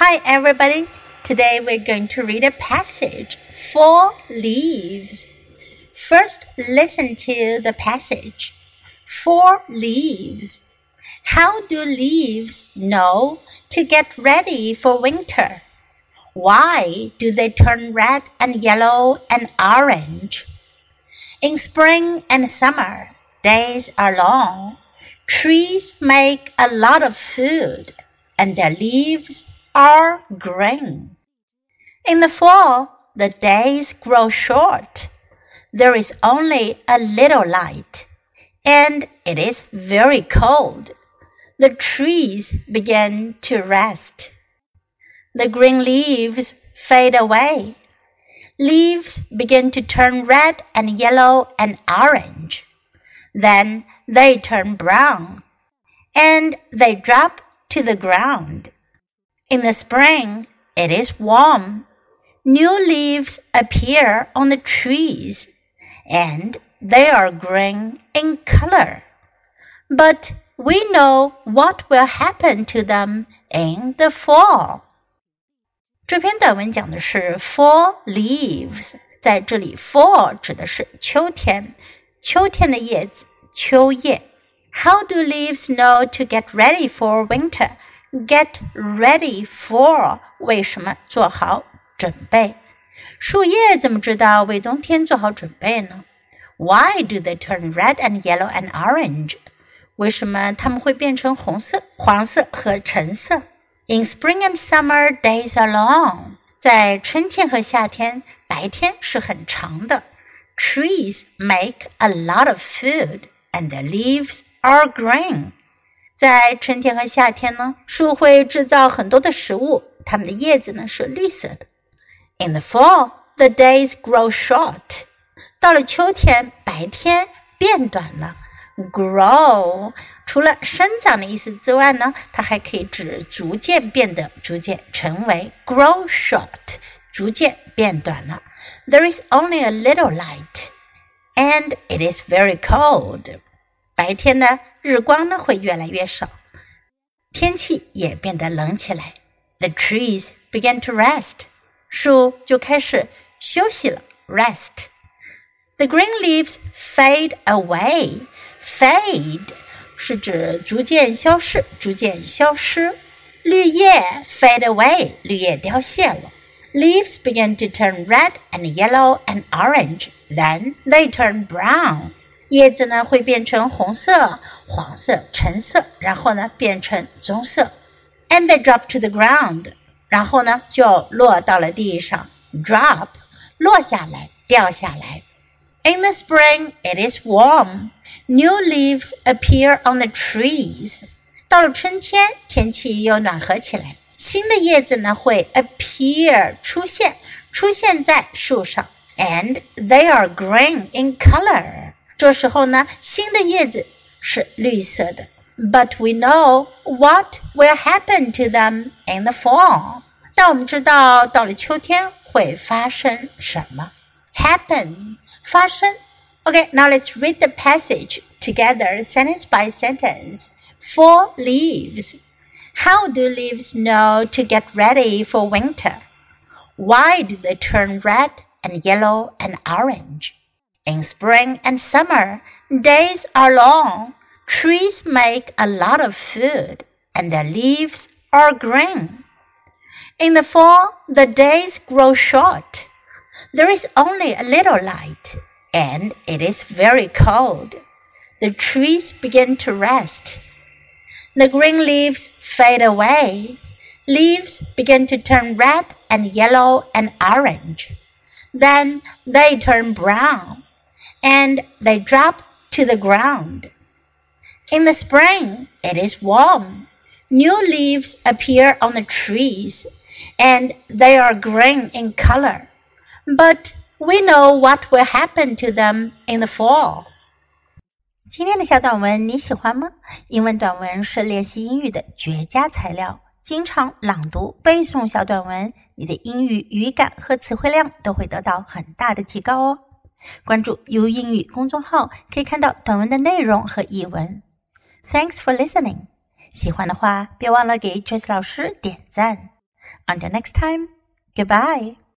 Hi, everybody. Today we're going to read a passage Fall Leaves. First, listen to the passage. Fall leaves. How do leaves know to get ready for winter? Why do they turn red and yellow and orange? In spring and summer, days are long. Trees make a lot of food, and their leaves are green. In the fall, the days grow short. There is only a little light, and it is very cold. The trees begin to rest. The green leaves fade away. Leaves begin to turn red and yellow and orange. Then they turn brown, and they drop to the ground. In the spring, it is warm. New leaves appear on the trees, and they are green in color. But we know what will happen to them in the fall. 这篇短文讲的是 fall leaves，在这里 fall 指的是秋天，秋天的叶子，秋叶。How do leaves know to get ready for winter? Get ready for 为什么做好准备？树叶怎么知道为冬天做好准备呢？Why do they turn red and yellow and orange？为什么它们会变成红色、黄色和橙色？In spring and summer, days are long。在春天和夏天，白天是很长的。Trees make a lot of food, and their leaves are green。 在春天和夏天呢，树会制造很多的食物，它们的叶子呢是绿色的。In the fall, the days grow short。到了秋天，白天变短了。Grow 除了生长的意思之外呢，它还可以指逐渐变得、逐渐成为。Grow short，逐渐变短了。There is only a little light, and it is very cold. 白天呢，日光呢会越来越少，天气也变得冷起来。The trees began to rest，树就开始休息了，rest。The green leaves fade away。Fade 是指逐渐消失，逐渐消失。绿叶 fade away，绿叶凋谢了。Leaves begin to turn red and yellow and orange. Then they turn brown. 叶子呢会变成红色、黄色、橙色，然后呢变成棕色。And they drop to the ground，然后呢就落到了地上。Drop，落下来，掉下来。In the spring, it is warm. New leaves appear on the trees. 到了春天，天气又暖和起来，新的叶子呢会 appear 出现，出现在树上，and they are green in color. 这时候呢，新的叶子是绿色的。But we know what will happen to them in the fall。但我们知道到了秋天会发生什么？Happen，发生。Okay, now let's read the passage together, sentence by sentence. Fall leaves. How do leaves know to get ready for winter? Why do they turn red and yellow and orange? In spring and summer, days are long. Trees make a lot of food, and their leaves are green. In the fall, the days grow short. There is only a little light, and it is very cold. The trees begin to rest. The green leaves fade away. Leaves begin to turn red and yellow and orange. Then they turn brown and they drop to the ground. In the spring, it is warm. New leaves appear on the trees, and they are green in color. But we know what will happen to them in the fall. 今天的小短文你喜欢吗？英文短文是练习英语的绝佳材料。经常朗读、背诵小短文，你的英语语感和词汇量都会得到很大的提高哦。 关注 U 英语公众号，可以看到短文的内容和译文。Thanks for listening。喜欢的话，别忘了给 Jess 老师点赞。Until next time, goodbye.